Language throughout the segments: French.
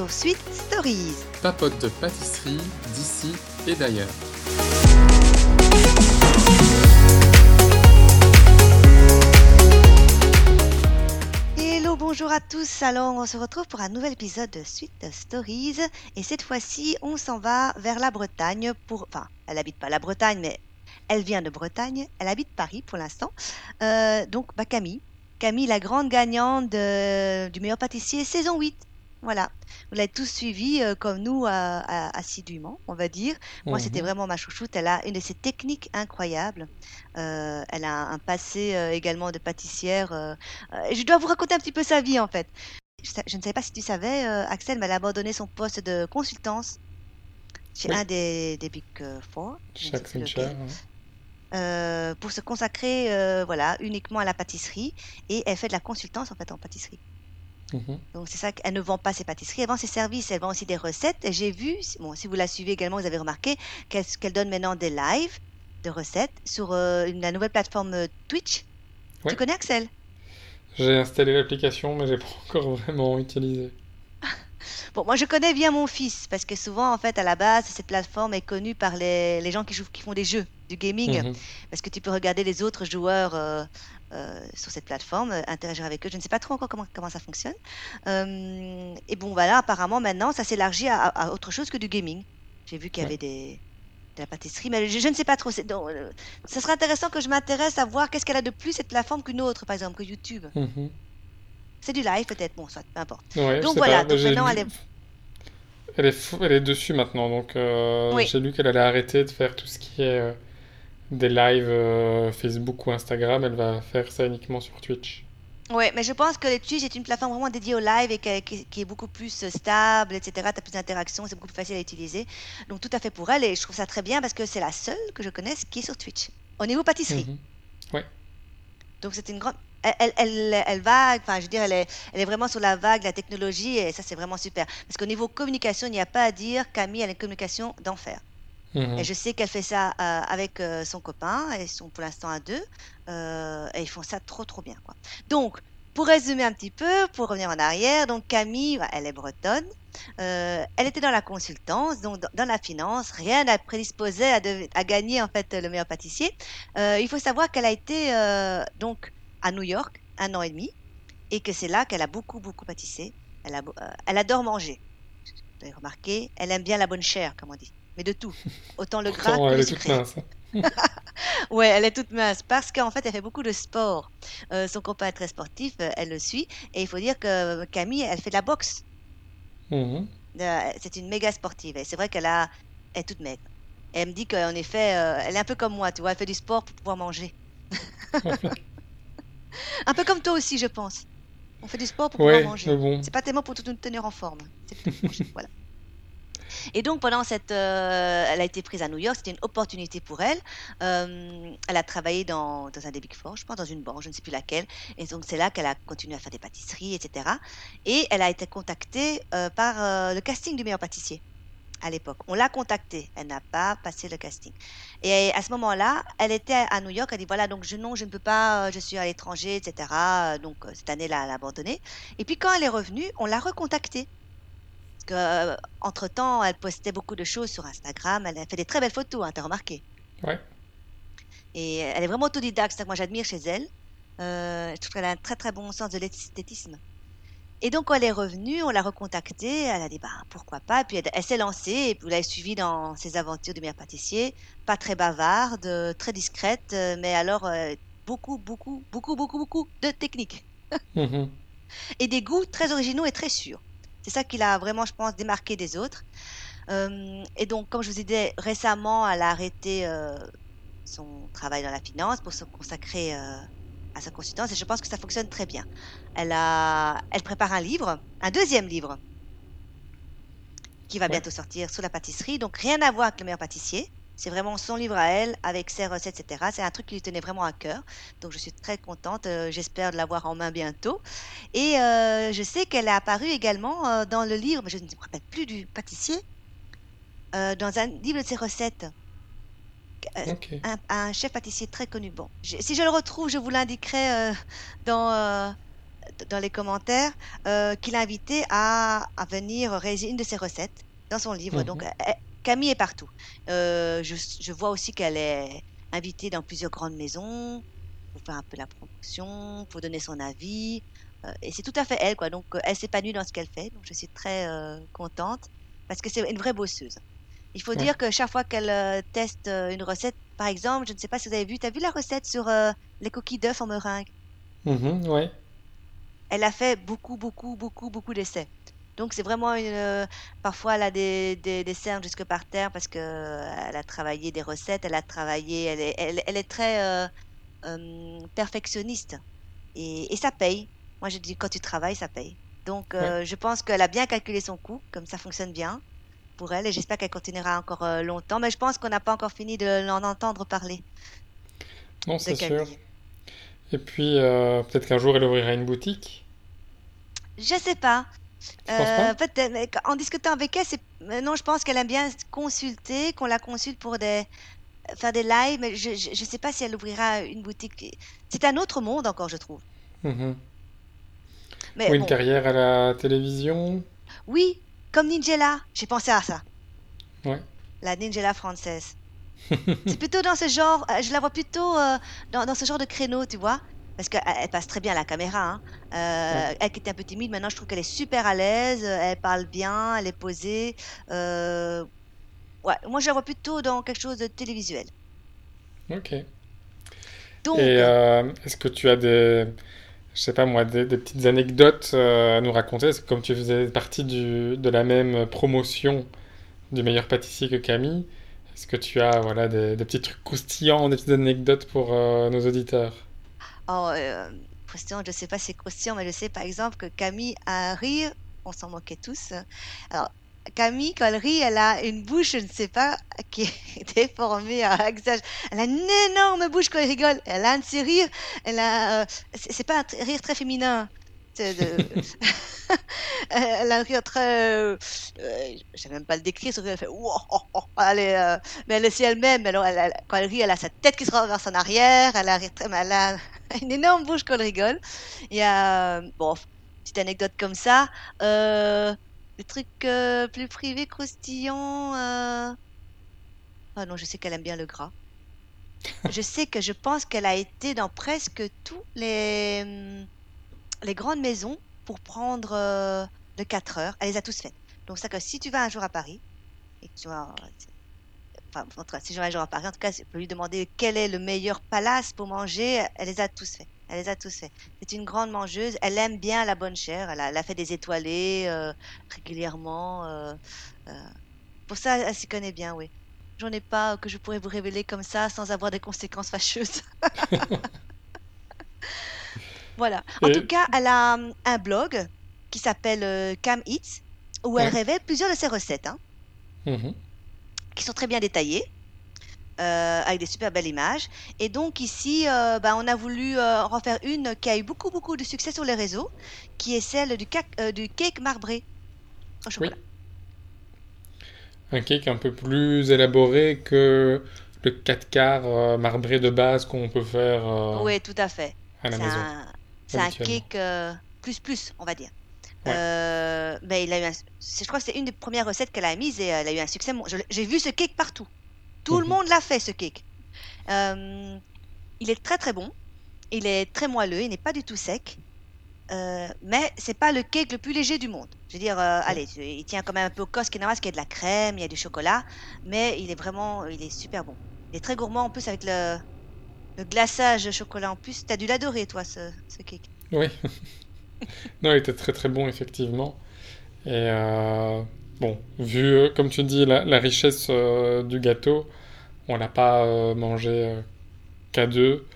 Sur Sweet Stories. Papote de pâtisserie d'ici et d'ailleurs. Hello, bonjour à tous. Alors, on se retrouve pour un nouvel épisode de Sweet Stories. Et cette fois-ci, on s'en va vers la Bretagne pour. Enfin, elle habite pas la Bretagne, mais elle vient de Bretagne. Elle habite Paris pour l'instant. Euh, donc, bah, Camille. Camille, la grande gagnante de- du meilleur pâtissier saison 8. Voilà. Vous l'avez tous suivi euh, comme nous euh, assidûment, on va dire. Moi, Mhm. c'était vraiment ma chouchoute. Elle a une de ces techniques incroyables. Euh, elle a un passé euh, également de pâtissière. je dois vous raconter un petit peu sa vie, en fait. Je, ne savais pas si tu savais, Axel, mais elle a abandonné son poste de consultance chez Oui. un des, des Big Four. Chaque euh, pour se consacrer euh, voilà, uniquement à la pâtisserie. Et elle fait de la consultance, en fait, en pâtisserie. Mhm. Donc c'est ça qu'elle ne vend pas ses pâtisseries, elle vend ses services, elle vend aussi des recettes. Et j'ai vu, bon, si vous la suivez également, vous avez remarqué qu'elle donne maintenant des lives de recettes sur euh, la nouvelle plateforme euh, Twitch. Ouais. Tu connais Axel? J'ai installé l'application, mais j'ai pas encore vraiment utilisé. Bon, moi je connais bien mon fils parce que souvent en fait à la base cette plateforme est connue par les, les gens qui, jouent, qui font des jeux, du gaming, Mhm. parce que tu peux regarder les autres joueurs euh, sur cette plateforme, euh, interagir avec eux. Je ne sais pas trop encore comment, comment ça fonctionne. Euh, et bon voilà, apparemment maintenant ça s'élargit à, autre chose que du gaming. J'ai vu qu'il y Ouais. avait des, de la pâtisserie, mais je, je ne sais pas trop. donc, euh, ce serait intéressant que je m'intéresse à voir qu'est-ce qu'elle a de plus cette plateforme qu'une autre, par exemple, que YouTube. Mhm. C'est du live peut-être, bon, soit, peu importe. Ouais, Donc voilà, pas, donc maintenant lu- elle est... Elle est, fou- elle est dessus maintenant, donc euh, Oui. j'ai lu qu'elle allait arrêter de faire tout ce qui est euh, des lives euh, Facebook ou Instagram. Elle va faire ça uniquement sur Twitch. Ouais, mais je pense que Twitch est une plateforme vraiment dédiée au live et qui, est beaucoup plus stable, etc. Tu as plus d'interactions, c'est beaucoup plus facile à utiliser. Donc tout à fait pour elle et je trouve ça très bien parce que c'est la seule que je connaisse qui est sur Twitch. Au niveau pâtisserie. Mhm. Donc c'est une grande... Elle, elle, elle, va, enfin je veux dire, elle est, elle est vraiment sur la vague de la technologie et ça c'est vraiment super. Parce qu'au niveau communication, il n'y a pas à dire, Camille, elle a une communication d'enfer. Mhm. Et je sais qu'elle fait ça euh, avec euh, son copain, ils sont pour l'instant à deux, euh, et ils font ça trop trop bien. Donc, pour résumer un petit peu, pour revenir en arrière, donc Camille, bah, elle est bretonne, elle était dans la consultance, donc dans, la finance, rien n'a prédisposé à, à gagner en fait le meilleur pâtissier. Il faut savoir qu'elle a été donc à New York un an et demi, et que c'est là qu'elle a beaucoup beaucoup pâtissé. Elle, elle adore manger. Vous avez remarqué, elle aime bien la bonne chair, comme on dit, mais de tout, autant le gras que elle le est toute sucré. mince. hein. Ouais, elle est toute mince parce qu'en fait, elle fait beaucoup de sport. Euh, son copain est très sportif, euh, elle le suit. Et il faut dire que Camille, elle fait de la boxe. Mhm. Euh, c'est une méga sportive. Et c'est vrai qu'elle a, elle est toute maigre. Et elle me dit qu'en effet, euh, elle est un peu comme moi, tu vois, elle fait du sport pour pouvoir manger. un peu comme toi aussi, je pense. On fait du sport pour pouvoir manger. bon. C'est pas tellement pour nous tenir en forme. C'est pour manger, voilà. Et donc pendant cette, euh, elle a été prise à New York, c'était une opportunité pour elle. Euh, elle a travaillé dans, dans un des Big Four, je pense, dans une banque, je ne sais plus laquelle. Et donc c'est là qu'elle a continué à faire des pâtisseries, etc. Et elle a été contactée euh, par le casting du meilleur pâtissier à l'époque. On l'a contactée, elle n'a pas passé le casting. Et à ce moment-là, elle était à New York, elle dit voilà, donc je, non, je ne peux pas, je suis à l'étranger, etc. Donc cette année, elle a elle a abandonné. Et puis quand elle est revenue, on l'a recontactée. Que, euh, entre-temps, elle postait beaucoup de choses sur Instagram, elle a fait des très belles photos, hein, t'as remarqué. Ouais. Et elle est vraiment autodidacte, ça que moi j'admire chez elle. Euh, je trouve qu'elle a un très très bon sens de l'esthétisme. Et donc quand elle est revenue, on l'a recontactée, elle a dit bah pourquoi pas, et puis elle, elle s'est lancée, et puis vous l'avez suivie dans ses aventures de meilleur pâtissier, pas très bavarde, euh, très discrète, euh, mais alors euh, beaucoup, beaucoup, beaucoup, beaucoup, beaucoup de techniques. Mhm. et des goûts très originaux et très sûrs. C'est ça qui l'a vraiment, je pense, démarqué des autres. Euh, et donc, comme je vous ai dit, récemment, elle a arrêté euh, son travail dans la finance pour se consacrer euh, à sa consultance et je pense que ça fonctionne très bien. Elle, a, elle prépare un livre, un deuxième livre, qui va Ouais. bientôt sortir sur la pâtisserie. Donc, rien à voir avec le meilleur pâtissier. C'est vraiment son livre à elle, avec ses recettes, etc. C'est un truc qui lui tenait vraiment à cœur. Donc, je suis très contente. euh, J'espère de l'avoir en main bientôt. Et euh, je sais qu'elle est apparue également euh, dans le livre, mais je ne me rappelle plus du pâtissier, euh, dans un livre de ses recettes. Un, un chef pâtissier très connu. Bon, je- si je le retrouve, je vous l'indiquerai euh, dans, euh, dans les commentaires euh, qu'il a invité à, à venir réaliser une de ses recettes dans son livre. Mhm. Donc, Camille est partout. Euh, je, je vois aussi qu'elle est invitée dans plusieurs grandes maisons pour faire un peu la promotion, pour donner son avis. Euh, et c'est tout à fait elle, quoi. Donc, euh, elle s'épanouit dans ce qu'elle fait. Donc, je suis très euh, contente parce que c'est une vraie bosseuse. Il faut Ouais. dire que chaque fois qu'elle teste une recette, par exemple, je ne sais pas si vous avez vu, tu as vu la recette sur les coquilles d'œufs en meringue? Mhm, ouais. Elle a fait beaucoup, beaucoup, beaucoup, beaucoup d'essais. Donc, c'est vraiment une. euh, parfois, elle a des, des, des cernes jusque par terre parce que euh, elle a travaillé des recettes, elle a travaillé, elle est, elle, elle est très euh, perfectionniste. Et, et ça paye. Moi, je dis, quand tu travailles, ça paye. Donc, je pense qu'elle a bien calculé son coût, comme ça fonctionne bien pour elle, et j'espère qu'elle continuera encore longtemps. Mais je pense qu'on n'a pas encore fini de l'en entendre parler Non, c'est sûr. Et puis, euh, peut-être qu'un jour, elle ouvrira une boutique? Je sais pas. Euh, peut-être, mais en discutant avec elle, c'est... euh, non, je pense qu'elle aime bien consulter, qu'on la consulte pour des... faire des lives, mais je, je sais pas si elle ouvrira une boutique. C'est un autre monde encore, je trouve. Mhm. Mais Ou une bon, carrière à la télévision? oui, comme Ningela, j'ai pensé à ça, Ouais. la Ningela française. C'est plutôt dans ce genre, euh, je la vois plutôt euh, dans, dans ce genre de créneau, tu vois. Parce qu'elle elle passe très bien à la caméra. hein. Euh, Ouais. Elle qui était un peu timide, maintenant je trouve qu'elle est super à l'aise, euh, elle parle bien, elle est posée. Euh, Ouais, moi je la vois plutôt dans quelque chose de télévisuel. Ok. Donc, Et euh, est-ce que tu as des, je sais pas moi, des, des petites anecdotes à nous raconter? Parce que comme tu faisais partie du, de la même promotion du meilleur pâtissier que Camille, est-ce que tu as voilà des, des petits trucs croustillants, des petites anecdotes pour nos auditeurs? Oh, euh, croustillant, je sais pas si c'est croustillant, mais je sais par exemple que Camille a un rire, on s'en moquait tous. Alors, Camille, quand elle rit, elle a une bouche, je ne sais pas, qui est déformée à exagérer. Elle a une énorme bouche quand elle rigole. Elle a un de ses rires, elle a, euh, c'est pas un rire très féminin. De- elle a un rire très, euh, euh, je sais même pas le décrire, ce rire, elle fait, oh, oh. Elle est, euh, mais elle est si elle-même. Alors, elle, elle- quand elle rit, elle a sa tête qui se renverse en arrière. Elle a un rire très mal. Une énorme bouche elle rigole. Il y a, euh, bon, petite anecdote comme ça. Euh, des trucs euh, plus privés, croustillants. euh, Ah non, je sais qu'elle aime bien le gras. Je sais que je pense qu'elle a été dans presque tous les, hum, les grandes maisons pour prendre le 4 heures. Elle les a tous faites. Donc, ça que si tu vas un jour à Paris, et que tu vas, enfin, en tout cas, si je à Paris, en tout cas, tu peux lui demander quel est le meilleur palace pour manger. Elle les a tous faits. Elle les a tous faits. C'est une grande mangeuse. Elle aime bien la bonne chair. Elle a, elle a fait des étoilés euh, régulièrement. euh, euh. Pour ça, elle s'y connaît bien, oui. J'en ai pas que je pourrais vous révéler comme ça sans avoir des conséquences fâcheuses. Voilà. En tout cas, elle a un blog qui s'appelle Cam Eats où elle ouais. révèle plusieurs de ses recettes hein, Mhm. Qui sont très bien détaillées. euh, avec des super belles images. Et donc ici, euh, bah, on a voulu euh, en faire une qui a eu beaucoup, beaucoup de succès sur les réseaux, qui est celle du, cac- euh, du cake marbré au Oui. chocolat. Un cake un peu plus élaboré que le 4 quarts euh, marbré de base qu'on peut faire euh, Oui, tout à fait. à la C'est maison, un, c'est un habituellement. cake euh, plus plus, on va dire. Ouais. Euh, ben, il a eu un- je crois que c'est une des premières recettes qu'elle a mise et elle a eu un succès. je J'ai vu ce cake partout. Tout le Mhm. monde l'a fait, ce cake. Euh, il est très très bon. Il est très moelleux, il n'est pas du tout sec. Euh, mais c'est pas le cake le plus léger du monde. Je veux dire, euh, allez, il tient quand même un peu au cos, qui est normal, parce qu'il y a de la crème, il y a du chocolat, mais il est vraiment, il est super bon. Il est très gourmand en plus avec le, le glaçage de chocolat en plus. T'as dû l'adorer, toi, ce, ce cake. Oui. Non, il était très très bon, effectivement. Et euh, bon, vu, comme tu dis, la, la richesse euh, du gâteau, on l'a pas euh, mangé qu'à deux.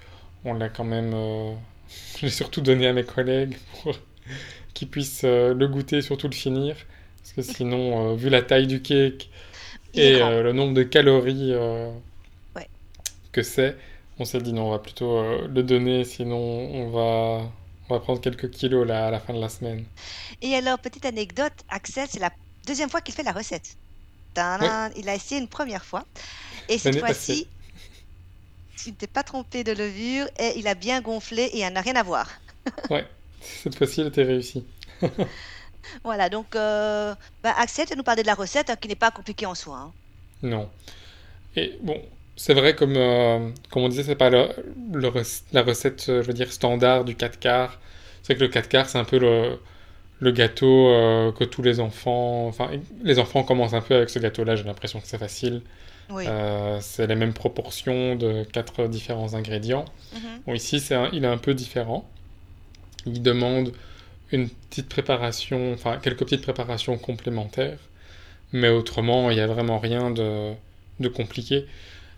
On l'a quand même. Je l'ai surtout donné à mes collègues pour qu'ils puissent le goûter et surtout le finir. Parce que sinon, vu la taille du cake et le nombre de calories Ouais. que c'est, on s'est dit non, on va plutôt le donner, sinon on va, on va prendre quelques kilos là, à la fin de la semaine. Et alors, petite anecdote, Axel, c'est la deuxième fois qu'il fait la recette. Tadam, Il a essayé une première fois. Et cette fois-ci, tu ne t'es pas trompé de levure et il a bien gonflé et il n'y en a rien à voir. Ouais, Cette fois-ci, elle était réussie. Voilà, donc euh, bah, Axel, tu nous parler de la recette hein, qui n'est pas compliquée en soi. hein. Non. Et bon, c'est vrai, comme, euh, comme on disait, c'est pas le, le rec- la recette, euh, je veux dire, standard du 4 quarts. C'est vrai que le 4 quarts, c'est un peu le, le gâteau euh, que tous les enfants... Enfin, les enfants commencent un peu avec ce gâteau-là, j'ai l'impression que c'est facile. Oui. Euh, c'est les mêmes proportions de quatre différents ingrédients. Mhm. Bon, ici, c'est un- il est un peu différent. Il demande une petite préparation, enfin quelques petites préparations complémentaires, mais autrement, il n'y a vraiment rien de, de compliqué.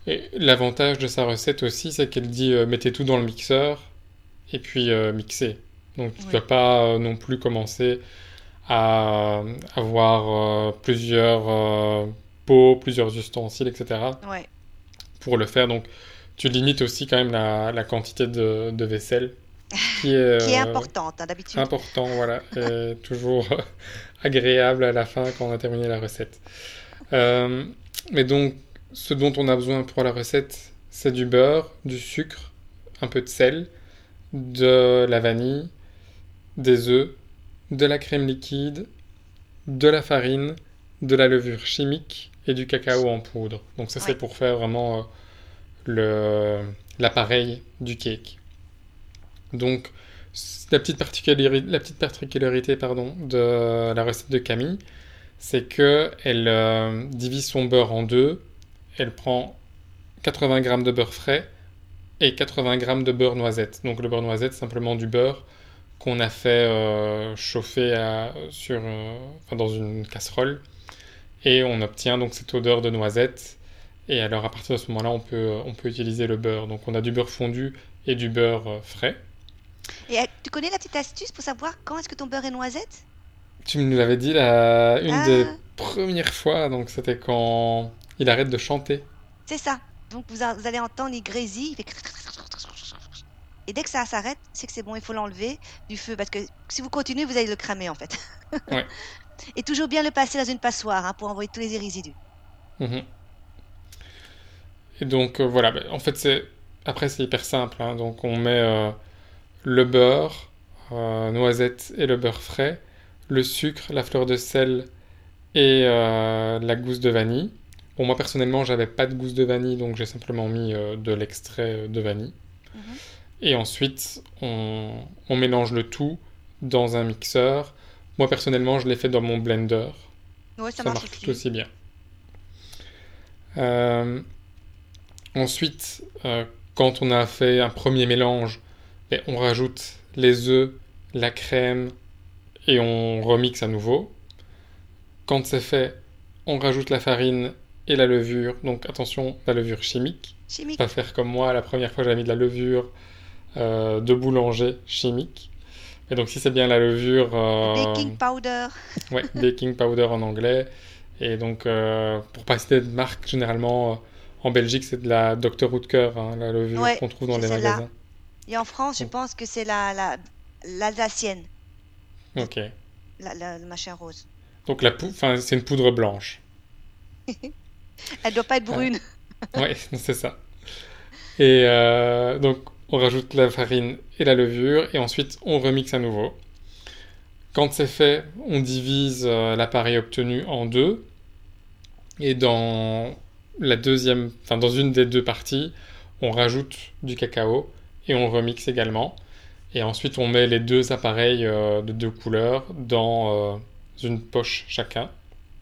Et l'avantage de sa recette aussi, c'est qu'elle dit euh, mettez tout dans le mixeur et puis euh, mixez. Donc tu ne Oui. dois pas euh, non plus commencer à avoir plusieurs pots, plusieurs ustensiles, etc Ouais. pour le faire. Donc, tu limites aussi quand même la, la quantité de, de vaisselle, qui est, Qui est importante hein, d'habitude. important, voilà, et toujours agréable à la fin quand on a terminé la recette. Euh, mais donc, ce dont on a besoin pour la recette, c'est du beurre, du sucre, un peu de sel, de la vanille, des œufs, de la crème liquide, de la farine, de la levure chimique et du cacao en poudre. Donc ça, c'est pour faire vraiment euh, le l'appareil du cake. Donc la petite particularité, la petite particularité pardon, de la recette de Camille, c'est que elle euh, divise son beurre en deux. Elle prend 80 g de beurre frais et 80 g de beurre noisette. Donc le beurre noisette, simplement du beurre qu'on a fait euh, chauffer à- sur, euh, enfin, dans une casserole et on obtient donc cette odeur de noisette. Et alors à partir de ce moment-là, on peut, on peut utiliser le beurre. Donc on a du beurre fondu et du beurre euh, frais. Et tu connais la petite astuce pour savoir quand est-ce que ton beurre est noisette? Tu me l'avais dit la, une Ah. des premières fois, donc c'était quand il arrête de chanter. C'est ça. Donc vous, a- vous allez entendre, il grésille. il fait Et dès que ça s'arrête, c'est que c'est bon, il faut l'enlever du feu. Parce que si vous continuez, vous allez le cramer en fait. Ouais. Et toujours bien le passer dans une passoire hein, pour envoyer tous les résidus. Mhm. Et donc euh, voilà, ben, en fait c'est après c'est hyper simple. hein. Donc on met euh, le beurre, euh, noisette et le beurre frais, le sucre, la fleur de sel et la gousse de vanille. Bon moi personnellement j'avais pas de gousse de vanille donc j'ai simplement mis euh, de l'extrait de vanille. Mhm. Et ensuite on, on mélange le tout dans un mixeur. Moi personnellement je l'ai fait dans mon blender. Ouais, ça, Ça marche, tout aussi bien. Euh, ensuite, euh, quand on a fait un premier mélange, ben, on rajoute les œufs, la crème et on remixe à nouveau. Quand c'est fait, on rajoute la farine et la levure. Donc attention, la levure chimique. Chimique. Pas faire comme moi, la première fois j'avais mis de la levure euh, de boulanger chimique. Et donc si c'est bien la levure... euh, Baking powder. Ouais, baking powder en anglais. Et donc, euh, pour pas citer de marque, généralement, euh, en Belgique, c'est de la Dr. Oetker, hein, la levure Ouais, qu'on trouve dans les magasins. Et en France, je pense que c'est la, la, l'alsacienne, Ok. la, la- le machin rose. Donc, la enfin, c'est une poudre blanche. Elle doit pas être brune. Ouais, c'est ça. Et euh, donc, on rajoute la farine et la levure, et ensuite, on remixe à nouveau. Quand c'est fait, on divise euh, l'appareil obtenu en deux. Et dans la deuxième, enfin, dans une des deux parties, on rajoute du cacao et on remixe également. Et ensuite, on met les deux appareils euh, de deux couleurs dans une poche chacun.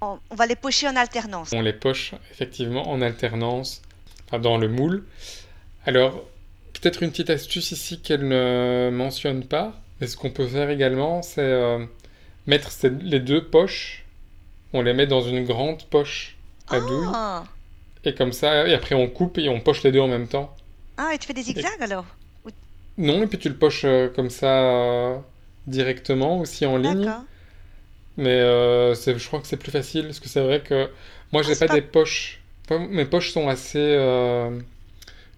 On, on va les pocher en alternance. On les poche effectivement en alternance enfin, dans le moule. Alors, peut-être une petite astuce ici qu'elle ne mentionne pas. Mais ce qu'on peut faire également, c'est euh, mettre ces- les deux poches. On les met dans une grande poche à douille. Ah, Et comme ça, et après on coupe et on poche les deux en même temps. Ah, et tu fais des zigzags alors? Non, et puis tu le poches euh, comme ça euh, directement aussi en ligne. Mais euh, je crois que c'est plus facile parce que c'est vrai que moi j'ai Ah, pas pas- des poches. Enfin, mes poches sont assez, euh,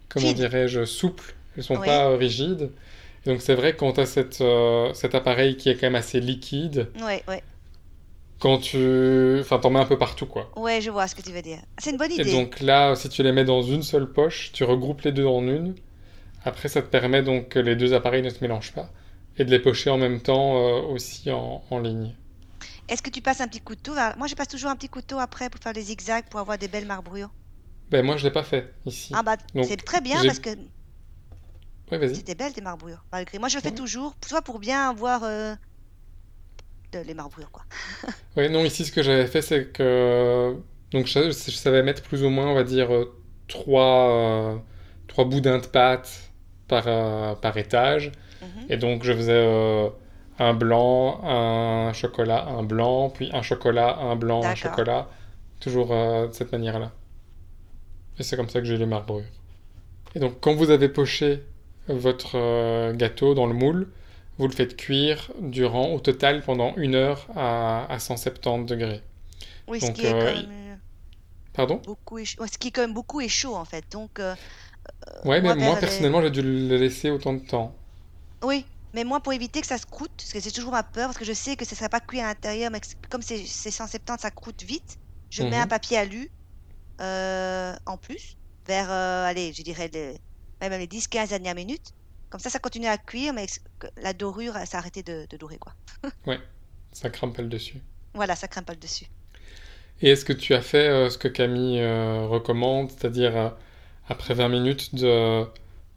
comment dirais-je, souples. Elles sont Oui. pas euh, rigides. Et donc c'est vrai que quand tu as cette, euh, cet appareil qui est quand même assez liquide, Ouais, ouais. quand tu, enfin t'en mets un peu partout quoi. Ouais, je vois ce que tu veux dire. C'est une bonne Et idée. donc là, si tu les mets dans une seule poche, tu regroupes les deux en une. Après, ça te permet donc que les deux appareils ne se mélangent pas. et de les pocher en même temps aussi en, en ligne. Est-ce que tu passes un petit couteau là Moi, je passe toujours un petit couteau après pour faire des zigzags pour avoir des belles marbrures. Ben moi, je l'ai pas fait ici. Ah bah, c'est très bien parce que Ouais, vas-y. c'était belle tes marbrures. Malgré moi, je le fais Ouais. toujours, soit pour bien voir euh, de- les marbrures quoi. Ouais, non, ici, ce que j'avais fait, c'est que. Donc, je, je savais mettre plus ou moins, on va dire, euh, trois, euh, trois boudins de pâte par, euh, par étage. Mhm. Et donc, je faisais un blanc, un chocolat, un blanc, puis un chocolat, un blanc, un chocolat. Toujours euh, de cette manière-là. Et c'est comme ça que j'ai les marbrures. Et donc, quand vous avez poché votre euh, gâteau dans le moule, vous le faites cuire durant, au total, pendant une heure à, à 170 degrés. Oui, ce Donc, qui est euh, quand même Pardon? beaucoup est. Ce qui est quand même beaucoup est chaud en fait. Donc Ouais, mais moi, les- personnellement, j'ai dû le laisser autant de temps. Oui, mais moi pour éviter que ça se croûte, parce que c'est toujours ma peur, parce que je sais que ça ne serait pas cuit à l'intérieur, mais comme c'est c'est 170, ça croûte vite. Je mets Mhm. un papier alu euh, en plus, vers, euh, allez, je dirais les, même les 10-15 dernières minutes. Comme ça, ça continue à cuire, mais la dorure, elle s'est arrêtée de, de dorer, quoi. Ça crame pas le dessus. Voilà, ça craint pas le dessus. Et est-ce que tu as fait euh, ce que Camille euh, recommande, c'est-à-dire après 20 minutes de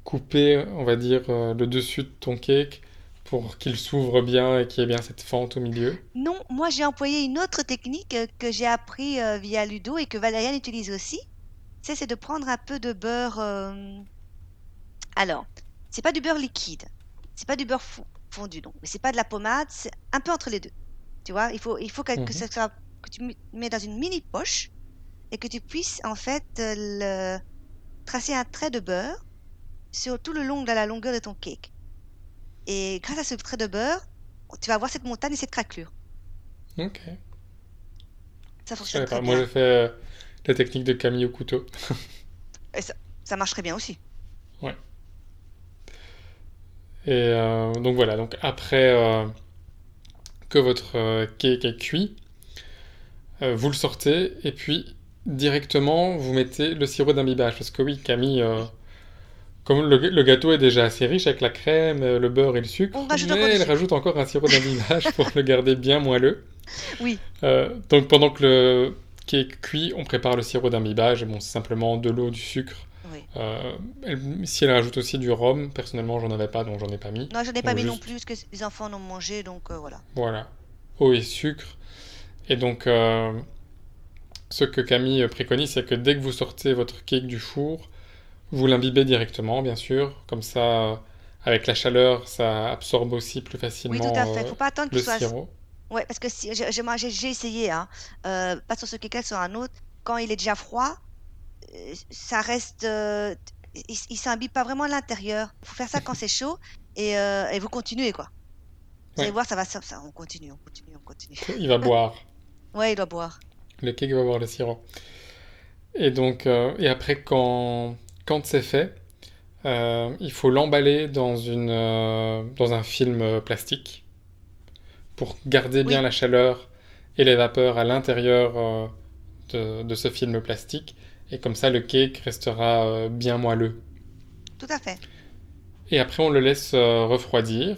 couper, on va dire, le dessus de ton cake pour qu'il s'ouvre bien et qu'il y ait bien cette fente au milieu? Non, moi j'ai employé une autre technique euh, que j'ai appris euh, via Ludo et que Valériane utilise aussi. C'est c'est de prendre un peu de beurre. euh, Alors, c'est pas du beurre liquide, c'est pas du beurre fo- fondu, non, mais c'est pas de la pommade, c'est un peu entre les deux. Tu vois, il faut, il faut que, que Mhm. ça soit- que tu mets dans une mini poche et que tu puisses en fait le, tracer un trait de beurre sur tout le long de la longueur de ton cake. Et grâce à ce trait de beurre, tu vas avoir cette montagne et cette craquelure. Ok. Ça Je fonctionne très pas. bien. Moi, j'ai fait euh, la technique de Camille au couteau. Ça marche très bien aussi. Et euh, donc voilà, donc après euh, que votre cake est cuit, vous le sortez et puis directement vous mettez le sirop d'imbibage. Parce que oui, Camille, comme le, le gâteau est déjà assez riche avec la crème, euh, le beurre et le sucre, On rajoute mais elle rajoute encore un sirop d'imbibage pour le garder bien moelleux. Oui. Euh, donc pendant que le cake cuit, on prépare le sirop d'imbibage. Bon, c'est simplement de l'eau, du sucre. Oui. Euh, elle- si elle rajoute aussi du rhum, personnellement, j'en avais pas, donc j'en ai pas mis. Non, je n'ai pas Donc mis non plus, parce que les enfants en ont mangé, donc euh, voilà. Voilà, eau et sucre. Et donc, ce que Camille préconise, c'est que dès que vous sortez votre cake du four, vous l'imbibez directement, bien sûr. Comme ça, euh, avec la chaleur, ça absorbe aussi plus Oui, facilement tout à fait. euh, Faut pas attendre qu'il le soit. sirop. Ouais, parce que si, j'ai moi, j'ai- essayé, hein, euh, pas sur ce cake sur un autre. Quand il est déjà froid, euh, ça reste. euh, il, il s'imbibe pas vraiment à l'intérieur. Faut faire ça quand c'est chaud et, euh, et vous continuez, quoi. Vous allez voir, ça va. Ça, on continue, on continue, on continue. Il va boire. Ouais, il doit boire. Le cake va boire le sirop. Et donc, euh, et après, quand, quand c'est fait, euh, il faut l'emballer dans une, euh, dans un film euh, plastique pour garder bien la chaleur et les vapeurs à l'intérieur euh, de, de ce film plastique. Et comme ça, le cake restera bien moelleux. Tout à fait. Et après, on le laisse refroidir.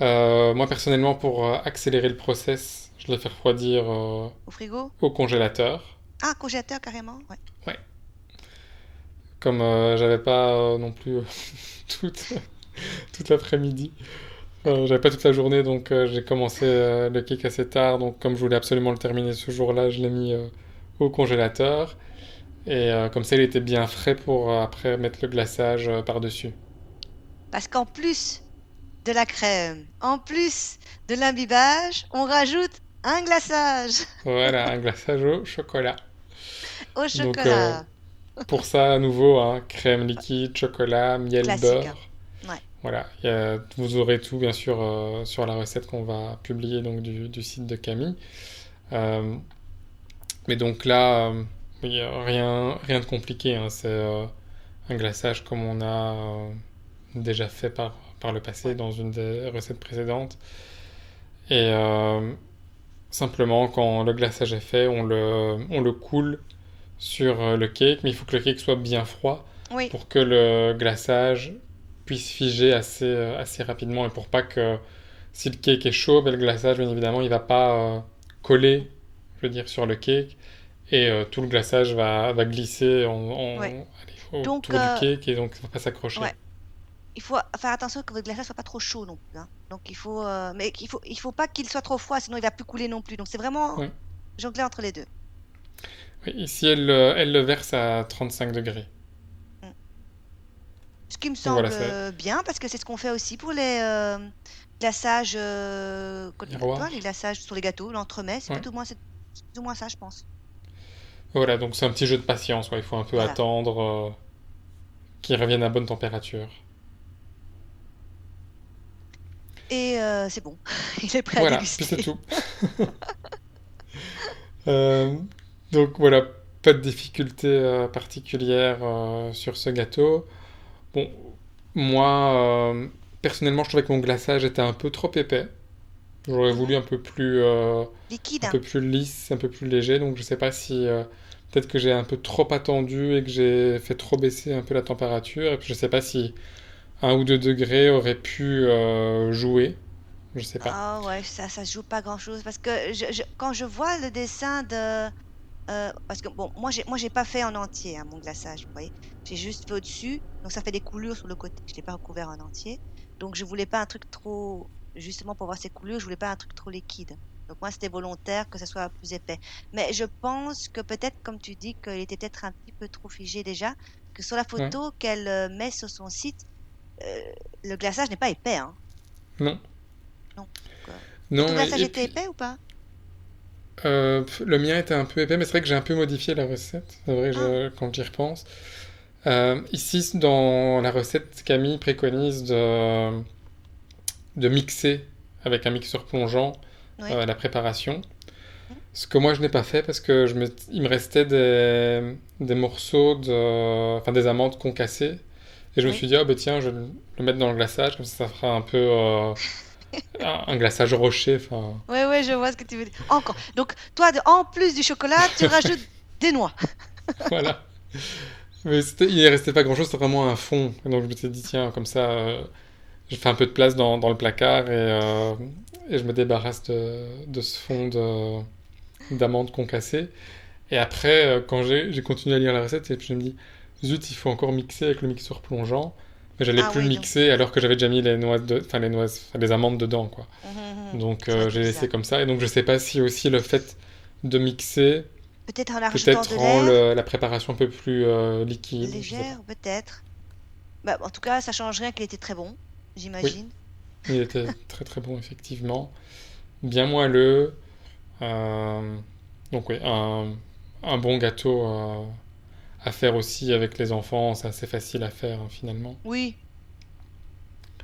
Moi, personnellement, pour accélérer le process, je le fais refroidir Au frigo? au congélateur. Ah, congélateur carrément. Ouais. Comme euh, j'avais pas euh, non plus euh, toute, toute l'après-midi, euh, j'avais pas toute la journée, donc euh, j'ai commencé euh, le cake assez tard. Donc, comme je voulais absolument le terminer ce jour-là, je l'ai mis au congélateur. Et comme ça, il était bien frais pour après mettre le glaçage par-dessus. Parce qu'en plus de la crème, en plus de l'imbibage, on rajoute un glaçage Voilà, un glaçage au chocolat. au Donc, chocolat. Pour ça, à nouveau, hein, crème liquide, chocolat, miel, Classique, beurre. hein. Ouais. Voilà, a- vous aurez tout bien sûr euh, sur la recette qu'on va publier donc du, du site de Camille. Euh, mais donc là, euh, euh, rien, rien de compliqué, hein, c'est un glaçage comme on a déjà fait par, par le passé dans une des recettes précédentes. Et simplement, quand le glaçage est fait, on le, on le coule sur euh, le cake, mais il faut que le cake soit bien froid Oui, pour que le glaçage puisse figer assez, euh, assez rapidement et pour pas que si le cake est chaud, ben, le glaçage, bien évidemment, il va pas euh, coller, je veux dire, sur le cake et euh, tout le glaçage va, va glisser en, en- Ouais. allez, Donc, autour euh, du cake et donc ça va pas s'accrocher. Ouais. Il faut faire attention que votre glaçage soit pas trop chaud non plus. hein. Donc il faut, mais il faut, il faut pas qu'il soit trop froid, sinon il va plus couler non plus. Donc c'est vraiment Ouais. jongler entre les deux. Oui, ici, elle, euh, elle le verse à 35 degrés. Ce qui me semble bien parce que c'est ce qu'on fait aussi pour les euh, glaçages, euh, les glaçages sur les gâteaux, l'entremet. C'est Ouais. plus ou moins, c'est c'est plus ou moins ça, je pense. Voilà, donc c'est un petit jeu de patience. ouais, Il faut un peu Voilà. attendre euh, qu'il revienne à bonne température. Et c'est bon, il est prêt à Voilà, déguster. puis c'est tout. Donc voilà, pas de difficulté euh, particulière euh, sur ce gâteau. Bon, moi, euh, personnellement, je trouvais que mon glaçage était un peu trop épais. J'aurais voulu un peu plus, euh, Liquide. un peu plus lisse, un peu plus léger. Donc je sais pas si peut-être que j'ai un peu trop attendu et que j'ai fait trop baisser un peu la température. Et puis je sais pas si un ou deux degrés auraient pu jouer. Je sais pas. Ah ouais, ça, ça joue pas grand-chose parce que je- je- quand je vois le dessin de, euh, parce que bon, moi j'ai, moi j'ai pas fait en entier hein, mon glaçage, vous voyez, j'ai juste fait au-dessus, donc ça fait des coulures sur le côté. Je l'ai pas recouvert en entier, donc je voulais pas un truc trop, justement pour voir ces coulures, je voulais pas un truc trop liquide. Donc moi c'était volontaire que ça soit plus épais. Mais je pense que peut-être, comme tu dis, qu'il était peut-être un petit peu trop figé déjà, que sur la photo qu'elle euh, met sur son site, euh, le glaçage n'est pas épais. Hein. Non. Non. Quoi. Non, Ton et- glaçage était puis- épais ou pas? Euh, le mien était un peu épais, mais c'est vrai que j'ai un peu modifié la recette. C'est vrai, je- Ah. quand j'y repense. Euh, ici, dans la recette, Camille préconise de, de mixer avec un mixeur plongeant euh, la préparation. Ce que moi, je n'ai pas fait parce que je me, il me restait des, des morceaux, de, enfin des amandes concassées. Et je me suis dit, ah bah tiens, je vais le mettre dans le glaçage, comme ça, ça fera un peu un, glaçage rocher. Enfin, Ouais, ouais, je vois ce que tu veux dire. Encore. Donc, toi, en plus du chocolat, tu rajoutes des noix. voilà. Mais il ne restait pas grand-chose, c'était vraiment un fond. Et donc je me suis dit, tiens, comme ça, euh, je fais un peu de place dans, dans le placard et, euh, et je me débarrasse de, de ce fond de- d'amandes concassées. Et après, euh, quand j'ai j'ai continué à lire la recette, et puis je me dis, zut, il faut encore mixer avec le mixeur plongeant. J'allais Ah plus oui, le donc- mixer alors que j'avais déjà mis les noix de, enfin les noix, enfin, les amandes dedans, quoi. Mhm, mhm. Donc Ça aurait euh, j'ai laissé comme ça. Et donc je sais pas si aussi le fait de mixer Peut-être en peut-être de rend le- la préparation un peu plus euh, liquide. légère, peut-être. Bah, en tout cas, ça change rien qu'il était très bon, j'imagine. Il était très très bon, effectivement. Bien moelleux. Euh, donc oui, un, un bon gâteau euh, à faire aussi avec les enfants. C'est assez facile à faire, hein, finalement. Oui.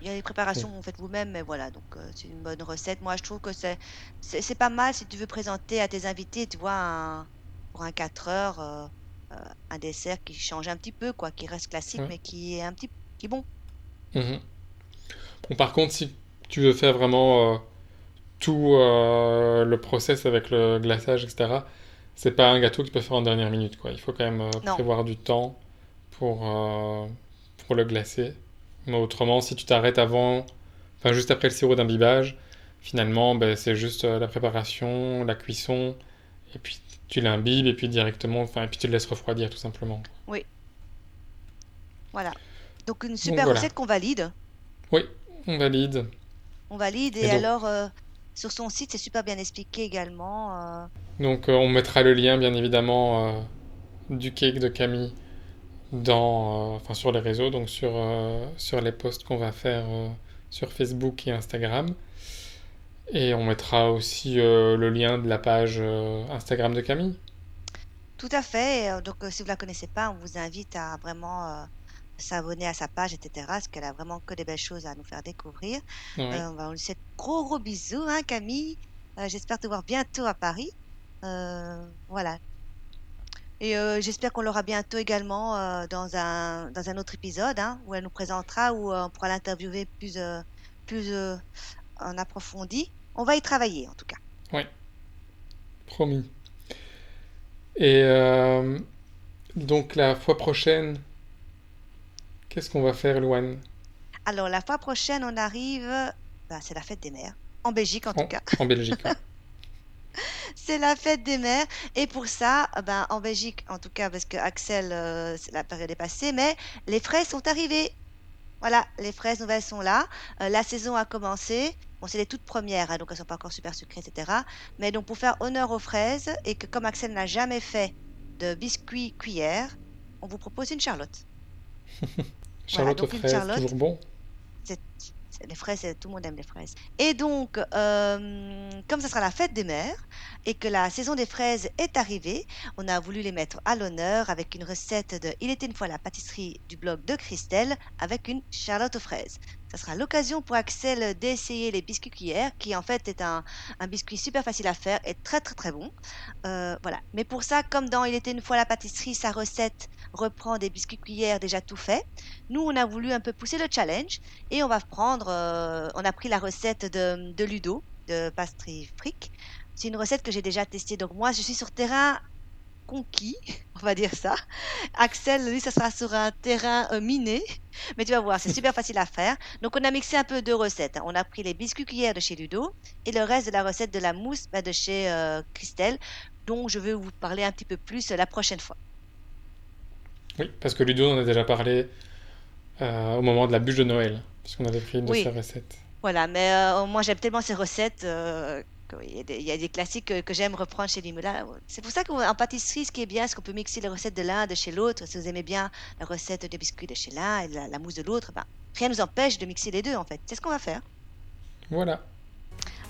Il y a des préparations que vous faites vous-même, mais voilà, donc euh, c'est une bonne recette. Moi, je trouve que c'est pas mal si tu veux présenter à tes invités, tu vois, un- pour un 4 heures, euh, euh, un dessert qui change un petit peu, quoi, qui reste classique, Ouais. mais qui est un petit, qui est bon. Mhm. Bon, par contre, si tu veux faire vraiment tout le process avec le glaçage, etc., c'est pas un gâteau que tu peux faire en dernière minute, quoi. Il faut quand même euh, prévoir du temps pour, euh, pour le glacer. Mais autrement, si tu t'arrêtes avant, enfin juste après le sirop d'imbibage, finalement, ben, c'est juste euh, la préparation, la cuisson, et puis tu l'imbibes, et puis directement, enfin, et puis tu le laisses refroidir tout simplement. Voilà. Donc une super recette qu'on valide. On valide. On valide et, Et donc- alors sur son site c'est super bien expliqué également. Donc euh, on mettra le lien bien évidemment euh, du cake de Camille dans, euh, enfin, sur les réseaux, donc sur, sur les posts qu'on va faire sur Facebook et Instagram. Et on mettra aussi euh, le lien de la page euh, Instagram de Camille. tout à fait. Donc euh, si vous la connaissez pas, on vous invite à vraiment s'abonner à sa page, etc. Parce qu'elle a vraiment que des belles choses à nous faire découvrir. Ouais. On va vous laisser de gros gros bisous, hein, Camille. J'espère te voir bientôt à Paris. Euh, voilà. Et euh, j'espère qu'on l'aura bientôt également euh, dans un dans un autre épisode, hein, où elle nous présentera, où on pourra l'interviewer plus plus en approfondi. On va y travailler en tout cas. Promis. Et euh, donc la fois prochaine, qu'est-ce qu'on va faire, Luan? Alors, la fois prochaine, on arrive. ben, c'est la fête des mères. En Belgique, en tout cas. En Belgique, ouais. C'est la fête des mères. Et pour ça, ben, en Belgique, en tout cas, parce que Axel, euh, la période est passée, mais les fraises sont arrivées. Voilà, les fraises nouvelles sont là. Euh, la saison a commencé. Bon, c'est les toutes premières, hein, donc elles sont pas encore super sucrées, etc. Mais donc, pour faire honneur aux fraises, et que comme Axel n'a jamais fait de biscuits cuillère, on vous propose une Charlotte. Charlotte donc aux une fraises, Charlotte. toujours bon? C'est- Les fraises, tout le monde aime les fraises. Et donc, euh, comme ça sera la fête des mères et que la saison des fraises est arrivée, on a voulu les mettre à l'honneur avec une recette de Il était une fois la pâtisserie du blog de Christelle avec une Charlotte aux fraises. Ça sera l'occasion pour Axel d'essayer les biscuits cuillères, qui en fait est un, un biscuit super facile à faire et très très très bon. Euh, voilà. Mais pour ça, comme dans Il était une fois la pâtisserie, sa recette reprend des biscuits cuillères déjà tout faits. Nous, on a voulu un peu pousser le challenge et on va prendre, euh, on a pris la recette de, Ludo, de Pastry Fric. C'est une recette que j'ai déjà testée. Donc moi, je suis sur terrain conquis, on va dire ça. Axel, lui, ça sera sur un terrain euh, miné. Mais tu vas voir, c'est super facile à faire. Donc on a mixé un peu deux recettes. On a pris les biscuits cuillères de chez Ludo et le reste de la recette de la mousse bah, de chez euh, Christelle, dont je vais vous parler un petit peu plus la prochaine fois. Oui, parce que Ludo, on en a déjà parlé euh, au moment de la bûche de Noël, puisqu'on avait pris une de Oui. ses recettes. Voilà, mais euh, moi j'aime tellement ces recettes. euh, qu'il y, a des- il y a des classiques que, que j'aime reprendre chez Limoula. C'est pour ça qu'en pâtisserie, ce qui est bien, c'est qu'on peut mixer les recettes de l'un de chez l'autre. Si vous aimez bien la recette de biscuits de chez l'un et la, la mousse de l'autre, ben, rien ne nous empêche de mixer les deux en fait. C'est ce qu'on va faire. Voilà.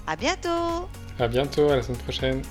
À bientôt! À bientôt, à la semaine prochaine.